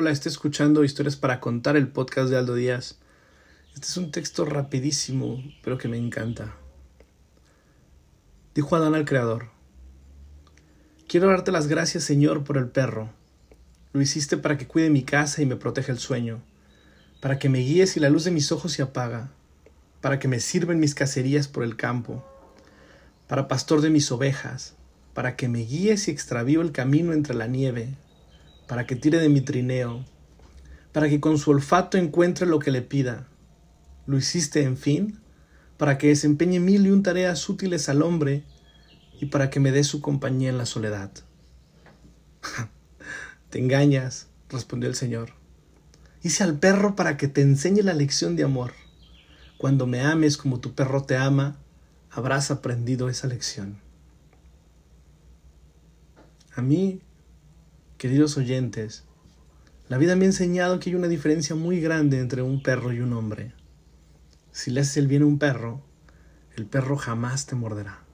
Hola, estoy escuchando Historias para Contar, el podcast de Aldo Díaz. Este es un texto rapidísimo, pero que me encanta. Dijo Adán al Creador, Quiero darte las gracias, Señor, por el perro. Lo hiciste para que cuide mi casa y me proteja el sueño, para que me guíes y la luz de mis ojos se apaga, para que me sirven mis cacerías por el campo, para pastor de mis ovejas, para que me guíes y extravío el camino entre la nieve, para que tire de mi trineo, para que con su olfato encuentre lo que le pida. Lo hiciste, en fin, para que desempeñe mil y un tareas útiles al hombre y para que me dé su compañía en la soledad. te engañas, respondió el Señor. Hice al perro para que te enseñe la lección de amor. Cuando me ames como tu perro te ama, habrás aprendido esa lección. A mí Queridos oyentes, la vida me ha enseñado que hay una diferencia muy grande entre un perro y un hombre. Si le haces el bien a un perro, el perro jamás te morderá.